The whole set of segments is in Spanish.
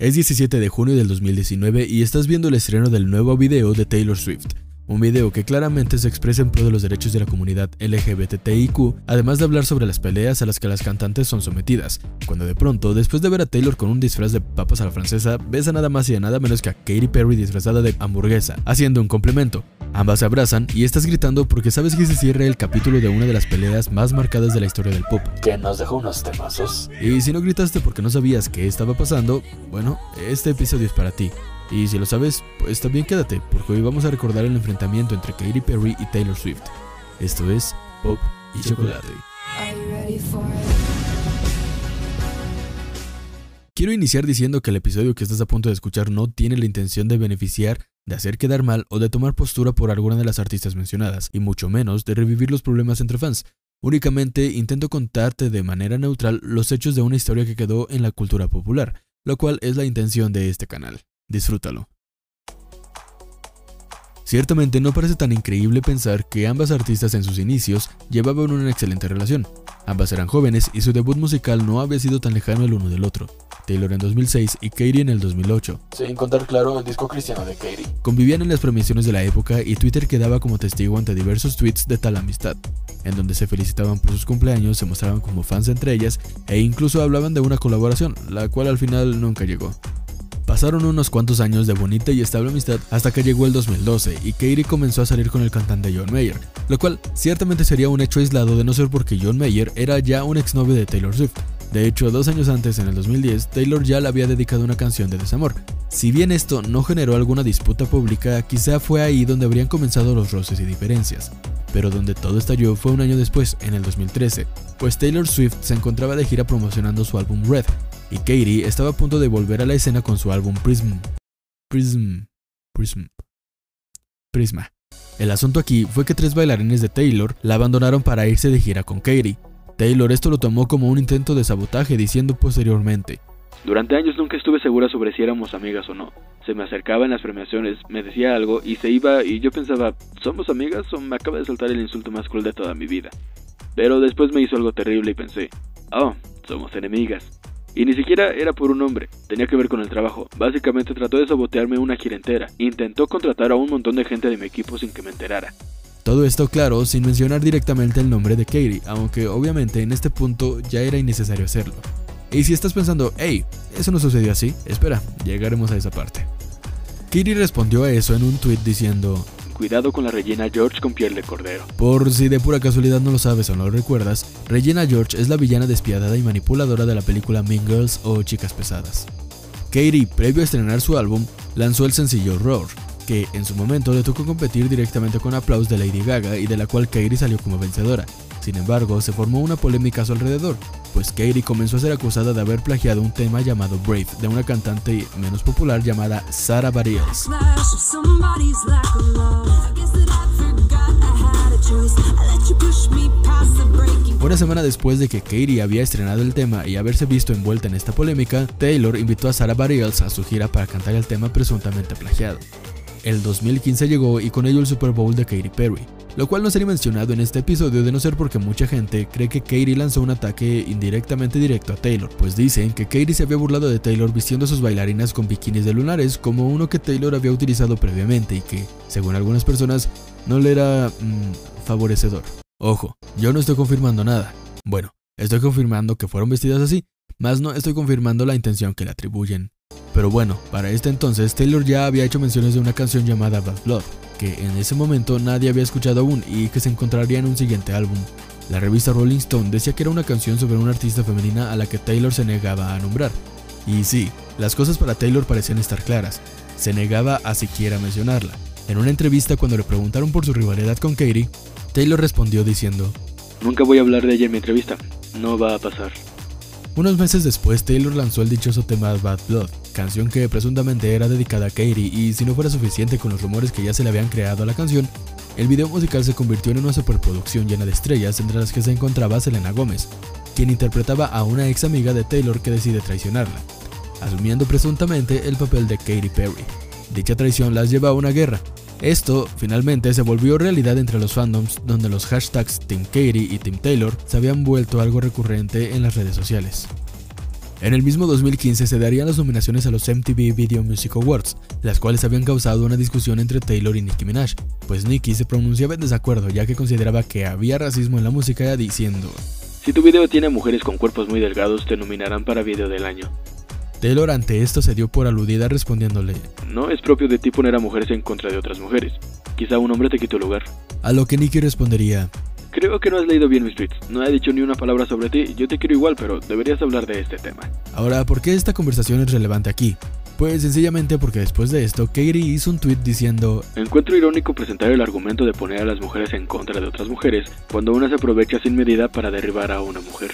Es 17 de junio del 2019 y estás viendo el estreno del nuevo video de Taylor Swift, un video que claramente se expresa en pro de los derechos de la comunidad LGBTIQ, además de hablar sobre las peleas a las que las cantantes son sometidas, cuando de pronto, después de ver a Taylor con un disfraz de papas a la francesa, ves a nada más y a nada menos que a Katy Perry disfrazada de hamburguesa, haciendo un complemento. Ambas se abrazan y estás gritando porque sabes que se cierra el capítulo de una de las peleas más marcadas de la historia del pop. Que nos dejó unos temazos. Y si no gritaste porque no sabías qué estaba pasando, bueno, este episodio es para ti. Y si lo sabes, pues también quédate, porque hoy vamos a recordar el enfrentamiento entre Katy Perry y Taylor Swift. Esto es Pop y Chocolate. Quiero iniciar diciendo que el episodio que estás a punto de escuchar no tiene la intención de beneficiar, de hacer quedar mal o de tomar postura por alguna de las artistas mencionadas, y mucho menos de revivir los problemas entre fans. Únicamente intento contarte de manera neutral los hechos de una historia que quedó en la cultura popular, lo cual es la intención de este canal. Disfrútalo. Ciertamente no parece tan increíble pensar que ambas artistas en sus inicios llevaban una excelente relación. Ambas eran jóvenes y su debut musical no había sido tan lejano el uno del otro. Taylor en 2006 y Katy en el 2008. Sin contar, claro, el disco cristiano de Katy. Convivían en las premiaciones de la época y Twitter quedaba como testigo ante diversos tweets de tal amistad, en donde se felicitaban por sus cumpleaños, se mostraban como fans entre ellas e incluso hablaban de una colaboración, la cual al final nunca llegó. Pasaron unos cuantos años de bonita y estable amistad hasta que llegó el 2012 y Katie comenzó a salir con el cantante John Mayer, lo cual ciertamente sería un hecho aislado de no ser porque John Mayer era ya un exnovio de Taylor Swift, de hecho, dos años antes, en el 2010, Taylor ya le había dedicado una canción de desamor. Si bien esto no generó alguna disputa pública, quizá fue ahí donde habrían comenzado los roces y diferencias. Pero donde todo estalló fue un año después, en el 2013, pues Taylor Swift se encontraba de gira promocionando su álbum Red, y Katie estaba a punto de volver a la escena con su álbum Prism. Prism. Prism. Prisma. El asunto aquí fue que tres bailarines de Taylor la abandonaron para irse de gira con Katie, Taylor esto lo tomó como un intento de sabotaje, diciendo posteriormente, Durante años nunca estuve segura sobre si éramos amigas o no. Se me acercaba en las premiaciones, me decía algo y se iba y yo pensaba, ¿somos amigas o me acaba de soltar el insulto más cruel de toda mi vida? Pero después me hizo algo terrible y pensé, oh, somos enemigas. Y ni siquiera era por un hombre, tenía que ver con el trabajo. Básicamente trató de sabotearme una gira entera. Intentó contratar a un montón de gente de mi equipo sin que me enterara. Todo esto claro sin mencionar directamente el nombre de Katie, aunque obviamente en este punto ya era innecesario hacerlo. Y si estás pensando, hey, eso no sucedió así, espera, llegaremos a esa parte. Katie respondió a eso en un tweet diciendo, Cuidado con la Regina George con piel de cordero. Por si de pura casualidad no lo sabes o no lo recuerdas, Regina George es la villana despiadada y manipuladora de la película Mean Girls o Chicas Pesadas. Katie, previo a estrenar su álbum, lanzó el sencillo Roar, que en su momento le tocó competir directamente con Applause de Lady Gaga y de la cual Katie salió como vencedora. Sin embargo, se formó una polémica a su alrededor, pues Katie comenzó a ser acusada de haber plagiado un tema llamado Brave de una cantante menos popular llamada Sarah Bareilles. Una semana después de que Katie había estrenado el tema y haberse visto envuelta en esta polémica, Taylor invitó a Sarah Bareilles a su gira para cantar el tema presuntamente plagiado. El 2015 llegó y con ello el Super Bowl de Katy Perry, lo cual no sería mencionado en este episodio de no ser porque mucha gente cree que Katy lanzó un ataque indirectamente directo a Taylor, pues dicen que Katy se había burlado de Taylor vistiendo a sus bailarinas con bikinis de lunares como uno que Taylor había utilizado previamente y que, según algunas personas, no le era mm, favorecedor. Ojo, yo no estoy confirmando nada. Bueno, estoy confirmando que fueron vestidas así, más no estoy confirmando la intención que le atribuyen. Pero bueno, para este entonces Taylor ya había hecho menciones de una canción llamada Bad Blood, que en ese momento nadie había escuchado aún y que se encontraría en un siguiente álbum. La revista Rolling Stone decía que era una canción sobre una artista femenina a la que Taylor se negaba a nombrar. Y sí, las cosas para Taylor parecían estar claras, se negaba a siquiera mencionarla. En una entrevista cuando le preguntaron por su rivalidad con Katie, Taylor respondió diciendo, Nunca voy a hablar de ella en mi entrevista, no va a pasar. Unos meses después, Taylor lanzó el dichoso tema Bad Blood, canción que presuntamente era dedicada a Katie y si no fuera suficiente con los rumores que ya se le habían creado a la canción, el video musical se convirtió en una superproducción llena de estrellas entre las que se encontraba Selena Gómez, quien interpretaba a una ex amiga de Taylor que decide traicionarla, asumiendo presuntamente el papel de Katy Perry. Dicha traición las lleva a una guerra, esto finalmente se volvió realidad entre los fandoms donde los hashtags Team Katie y Team Taylor se habían vuelto algo recurrente en las redes sociales. En el mismo 2015 se darían las nominaciones a los MTV Video Music Awards, las cuales habían causado una discusión entre Taylor y Nicki Minaj, pues Nicki se pronunciaba en desacuerdo ya que consideraba que había racismo en la música diciendo Si tu video tiene mujeres con cuerpos muy delgados te nominarán para video del año. Taylor ante esto se dio por aludida respondiéndole No es propio de ti poner a mujeres en contra de otras mujeres. Quizá un hombre te quite tu lugar. A lo que Nicki respondería Creo que no has leído bien mis tweets. No he dicho ni una palabra sobre ti. Yo te quiero igual, pero deberías hablar de este tema. Ahora, ¿por qué esta conversación es relevante aquí? Pues sencillamente porque después de esto, Katie hizo un tweet diciendo Encuentro irónico presentar el argumento de poner a las mujeres en contra de otras mujeres cuando una se aprovecha sin medida para derribar a una mujer.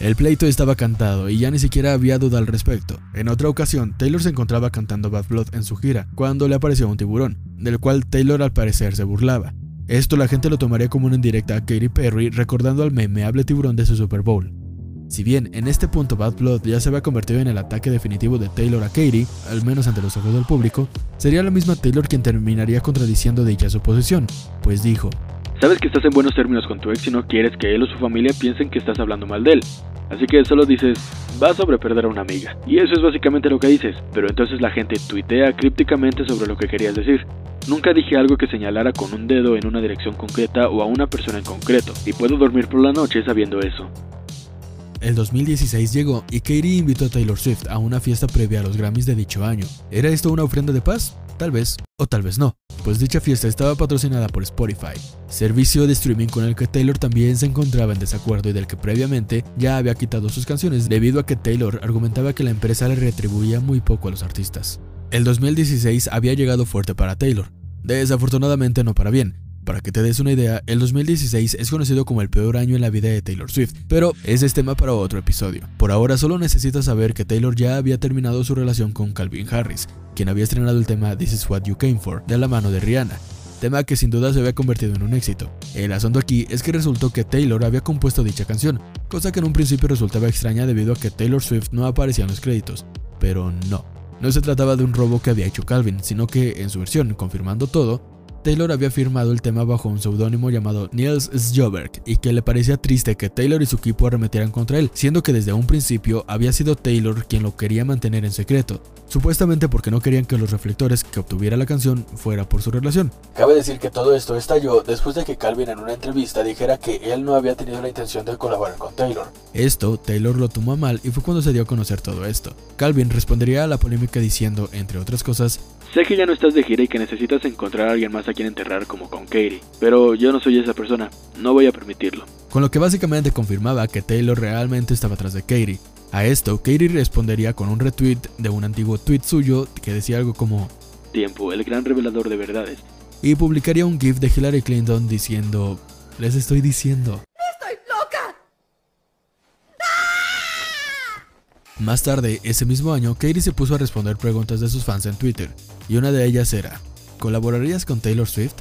El pleito estaba cantado y ya ni siquiera había duda al respecto. En otra ocasión, Taylor se encontraba cantando Bad Blood en su gira, cuando le apareció un tiburón, del cual Taylor al parecer se burlaba. Esto la gente lo tomaría como una indirecta a Katy Perry recordando al memeable tiburón de su Super Bowl. Si bien en este punto Bad Blood ya se había convertido en el ataque definitivo de Taylor a Katy, al menos ante los ojos del público, sería la misma Taylor quien terminaría contradiciendo dicha suposición, pues dijo, Sabes que estás en buenos términos con tu ex y no quieres que él o su familia piensen que estás hablando mal de él. Así que solo dices, va sobre perder a una amiga. Y eso es básicamente lo que dices, pero entonces la gente tuitea crípticamente sobre lo que querías decir. Nunca dije algo que señalara con un dedo en una dirección concreta o a una persona en concreto, y puedo dormir por la noche sabiendo eso. El 2016 llegó y Katie invitó a Taylor Swift a una fiesta previa a los Grammys de dicho año. ¿Era esto una ofrenda de paz? Tal vez, o tal vez no, pues dicha fiesta estaba patrocinada por Spotify, servicio de streaming con el que Taylor también se encontraba en desacuerdo y del que previamente ya había quitado sus canciones debido a que Taylor argumentaba que la empresa le retribuía muy poco a los artistas. El 2016 había llegado fuerte para Taylor, desafortunadamente no para bien, para que te des una idea, el 2016 es conocido como el peor año en la vida de Taylor Swift, pero ese es tema para otro episodio. Por ahora solo necesitas saber que Taylor ya había terminado su relación con Calvin Harris, quien había estrenado el tema This Is What You Came For, de la mano de Rihanna, tema que sin duda se había convertido en un éxito. El asunto aquí es que resultó que Taylor había compuesto dicha canción, cosa que en un principio resultaba extraña debido a que Taylor Swift no aparecía en los créditos, pero no. No se trataba de un robo que había hecho Calvin, sino que, en su versión, confirmando todo, Taylor había firmado el tema bajo un seudónimo llamado Niels Sjoberg y que le parecía triste que Taylor y su equipo arremetieran contra él, siendo que desde un principio había sido Taylor quien lo quería mantener en secreto, supuestamente porque no querían que los reflectores que obtuviera la canción fuera por su relación. Cabe decir que todo esto estalló después de que Calvin en una entrevista dijera que él no había tenido la intención de colaborar con Taylor. Esto Taylor lo tomó a mal y fue cuando se dio a conocer todo esto. Calvin respondería a la polémica diciendo, entre otras cosas, Sé que ya no estás de gira y que necesitas encontrar a alguien más a quien enterrar como con Katie, pero yo no soy esa persona, no voy a permitirlo. Con lo que básicamente confirmaba que Taylor realmente estaba atrás de Katie. A esto, Katie respondería con un retweet de un antiguo tweet suyo que decía algo como Tiempo, el gran revelador de verdades. Y publicaría un GIF de Hillary Clinton diciendo, les estoy diciendo. ¡Estoy loca! Más tarde, ese mismo año, Katie se puso a responder preguntas de sus fans en Twitter, y una de ellas era, ¿colaborarías con Taylor Swift?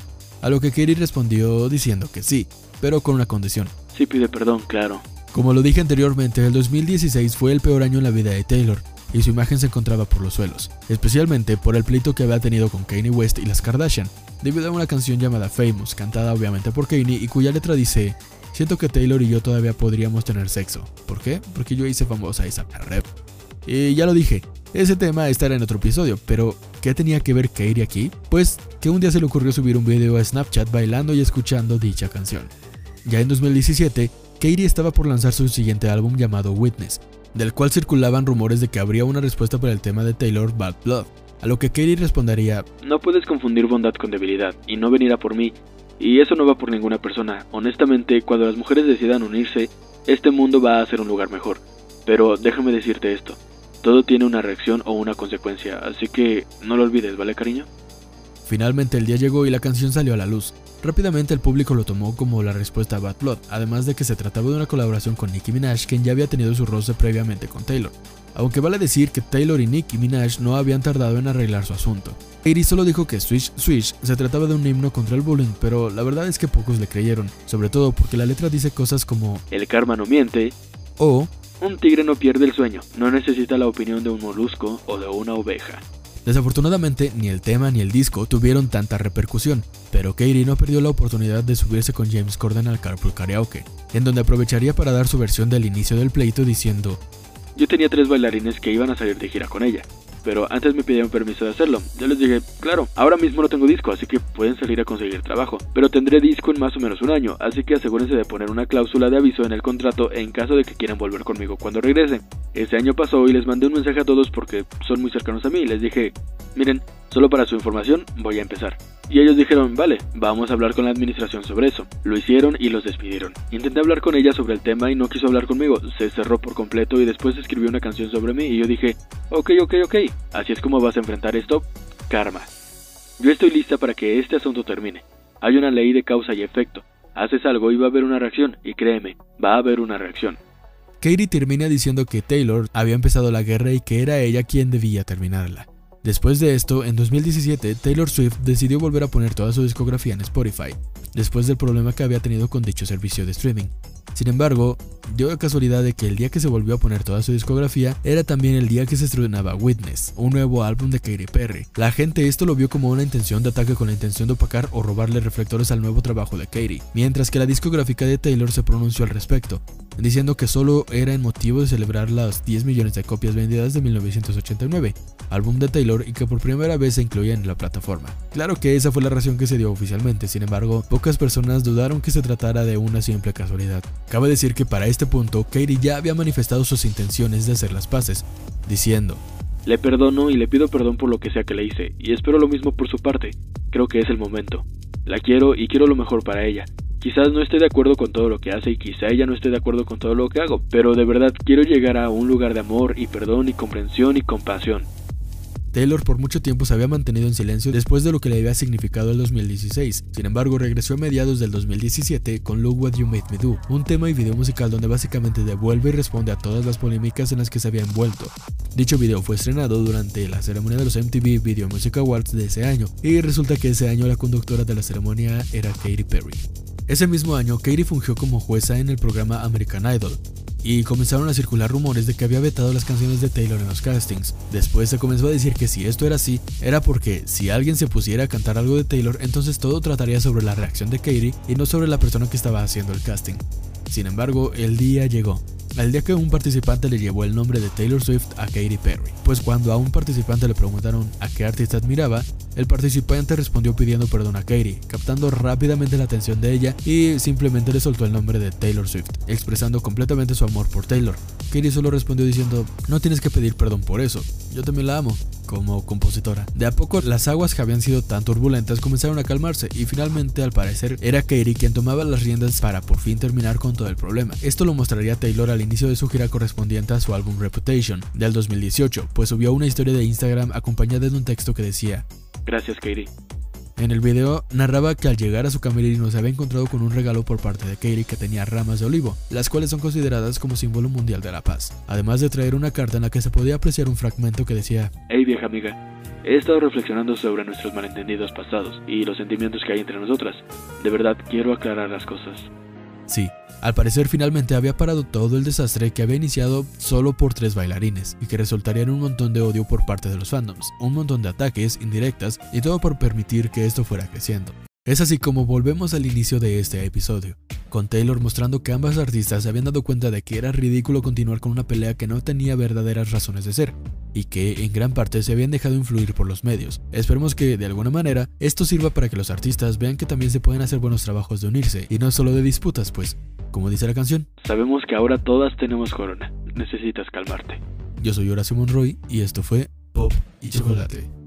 A lo que Katie respondió diciendo que sí, pero con una condición. Sí pide perdón, claro. Como lo dije anteriormente, el 2016 fue el peor año en la vida de Taylor, y su imagen se encontraba por los suelos, especialmente por el pleito que había tenido con Kanye West y las Kardashian, debido a una canción llamada Famous, cantada obviamente por Kanye y cuya letra dice Siento que Taylor y yo todavía podríamos tener sexo. ¿Por qué? Porque yo hice famosa esa rap. Y ya lo dije, ese tema estará en otro episodio, pero ¿qué tenía que ver Katie aquí? Pues que un día se le ocurrió subir un video a Snapchat bailando y escuchando dicha canción. Ya en 2017, Katie estaba por lanzar su siguiente álbum llamado Witness, del cual circulaban rumores de que habría una respuesta para el tema de Taylor Bad Blood, a lo que Katie respondería, No puedes confundir bondad con debilidad y no venir a por mí. Y eso no va por ninguna persona. Honestamente, cuando las mujeres decidan unirse, este mundo va a ser un lugar mejor. Pero déjame decirte esto. Todo tiene una reacción o una consecuencia, así que no lo olvides, ¿vale cariño? Finalmente el día llegó y la canción salió a la luz. Rápidamente el público lo tomó como la respuesta a Bad Blood, además de que se trataba de una colaboración con Nicki Minaj, quien ya había tenido su roce previamente con Taylor. Aunque vale decir que Taylor y Nicki Minaj no habían tardado en arreglar su asunto. Katie solo dijo que Swish Swish se trataba de un himno contra el bullying, pero la verdad es que pocos le creyeron, sobre todo porque la letra dice cosas como El karma no miente, o un tigre no pierde el sueño, no necesita la opinión de un molusco o de una oveja. Desafortunadamente, ni el tema ni el disco tuvieron tanta repercusión, pero Katie no perdió la oportunidad de subirse con James Corden al Carpool Karaoke, en donde aprovecharía para dar su versión del inicio del pleito diciendo Yo tenía tres bailarines que iban a salir de gira con ella, pero antes me pidieron permiso de hacerlo. Yo les dije, claro, ahora mismo no tengo disco, así que pueden salir a conseguir trabajo, pero tendré disco en más o menos un año, así que asegúrense de poner una cláusula de aviso en el contrato en caso de que quieran volver conmigo cuando regrese. Ese año pasó y les mandé un mensaje a todos porque son muy cercanos a mí. Les dije, miren, solo para su información voy a empezar. Y ellos dijeron, vale, vamos a hablar con la administración sobre eso. Lo hicieron y los despidieron. Intenté hablar con ella sobre el tema y no quiso hablar conmigo. Se cerró por completo y después escribió una canción sobre mí y yo dije, ok, ok, ok, así es como vas a enfrentar esto, karma. Yo estoy lista para que este asunto termine. Hay una ley de causa y efecto. Haces algo y va a haber una reacción, y créeme, va a haber una reacción. Katie termina diciendo que Taylor había empezado la guerra y que era ella quien debía terminarla. Después de esto, en 2017, Taylor Swift decidió volver a poner toda su discografía en Spotify, después del problema que había tenido con dicho servicio de streaming. Sin embargo, dio la casualidad de que el día que se volvió a poner toda su discografía era también el día que se estrenaba Witness, un nuevo álbum de Katy Perry. La gente esto lo vio como una intención de ataque con la intención de opacar o robarle reflectores al nuevo trabajo de Katy, mientras que la discográfica de Taylor se pronunció al respecto, diciendo que solo era en motivo de celebrar las 10 millones de copias vendidas de 1989, álbum de Taylor y que por primera vez se incluía en la plataforma. Claro que esa fue la razón que se dio oficialmente, sin embargo, pocas personas dudaron que se tratara de una simple casualidad. Cabe decir que para este punto, Katie ya había manifestado sus intenciones de hacer las paces, diciendo, Le perdono y le pido perdón por lo que sea que le hice, y espero lo mismo por su parte. Creo que es el momento. La quiero y quiero lo mejor para ella. Quizás no esté de acuerdo con todo lo que hace y quizá ella no esté de acuerdo con todo lo que hago, pero de verdad quiero llegar a un lugar de amor y perdón y comprensión y compasión. Taylor por mucho tiempo se había mantenido en silencio después de lo que le había significado el 2016. Sin embargo, regresó a mediados del 2017 con Look What You Made Me Do, un tema y video musical donde básicamente devuelve y responde a todas las polémicas en las que se había envuelto. Dicho video fue estrenado durante la ceremonia de los MTV Video Music Awards de ese año, y resulta que ese año la conductora de la ceremonia era Katy Perry. Ese mismo año, Katy fungió como jueza en el programa American Idol, y comenzaron a circular rumores de que había vetado las canciones de Taylor en los castings. Después se comenzó a decir que si esto era así, era porque si alguien se pusiera a cantar algo de Taylor, entonces todo trataría sobre la reacción de Katie y no sobre la persona que estaba haciendo el casting. Sin embargo, el día llegó. El día que un participante le llevó el nombre de Taylor Swift a Katy Perry. Pues cuando a un participante le preguntaron a qué artista admiraba, el participante respondió pidiendo perdón a Katy, captando rápidamente la atención de ella y simplemente le soltó el nombre de Taylor Swift, expresando completamente su amor por Taylor. Katy solo respondió diciendo, no tienes que pedir perdón por eso, yo también la amo como compositora. De a poco las aguas que habían sido tan turbulentas comenzaron a calmarse y finalmente al parecer era Katie quien tomaba las riendas para por fin terminar con todo el problema. Esto lo mostraría Taylor al inicio de su gira correspondiente a su álbum Reputation del 2018, pues subió una historia de Instagram acompañada de un texto que decía Gracias Katie. En el video narraba que al llegar a su camerino se había encontrado con un regalo por parte de Katie que tenía ramas de olivo, las cuales son consideradas como símbolo mundial de la paz, además de traer una carta en la que se podía apreciar un fragmento que decía Hey vieja amiga, he estado reflexionando sobre nuestros malentendidos pasados y los sentimientos que hay entre nosotras. De verdad quiero aclarar las cosas. Sí, al parecer finalmente había parado todo el desastre que había iniciado solo por tres bailarines y que resultaría en un montón de odio por parte de los fandoms, un montón de ataques, indirectas y todo por permitir que esto fuera creciendo. Es así como volvemos al inicio de este episodio, con Taylor mostrando que ambas artistas se habían dado cuenta de que era ridículo continuar con una pelea que no tenía verdaderas razones de ser, y que en gran parte se habían dejado influir por los medios. Esperemos que, de alguna manera, esto sirva para que los artistas vean que también se pueden hacer buenos trabajos de unirse, y no solo de disputas, pues, como dice la canción. Sabemos que ahora todas tenemos corona, necesitas calmarte. Yo soy Horacio Monroy y esto fue Pop y Chocolate.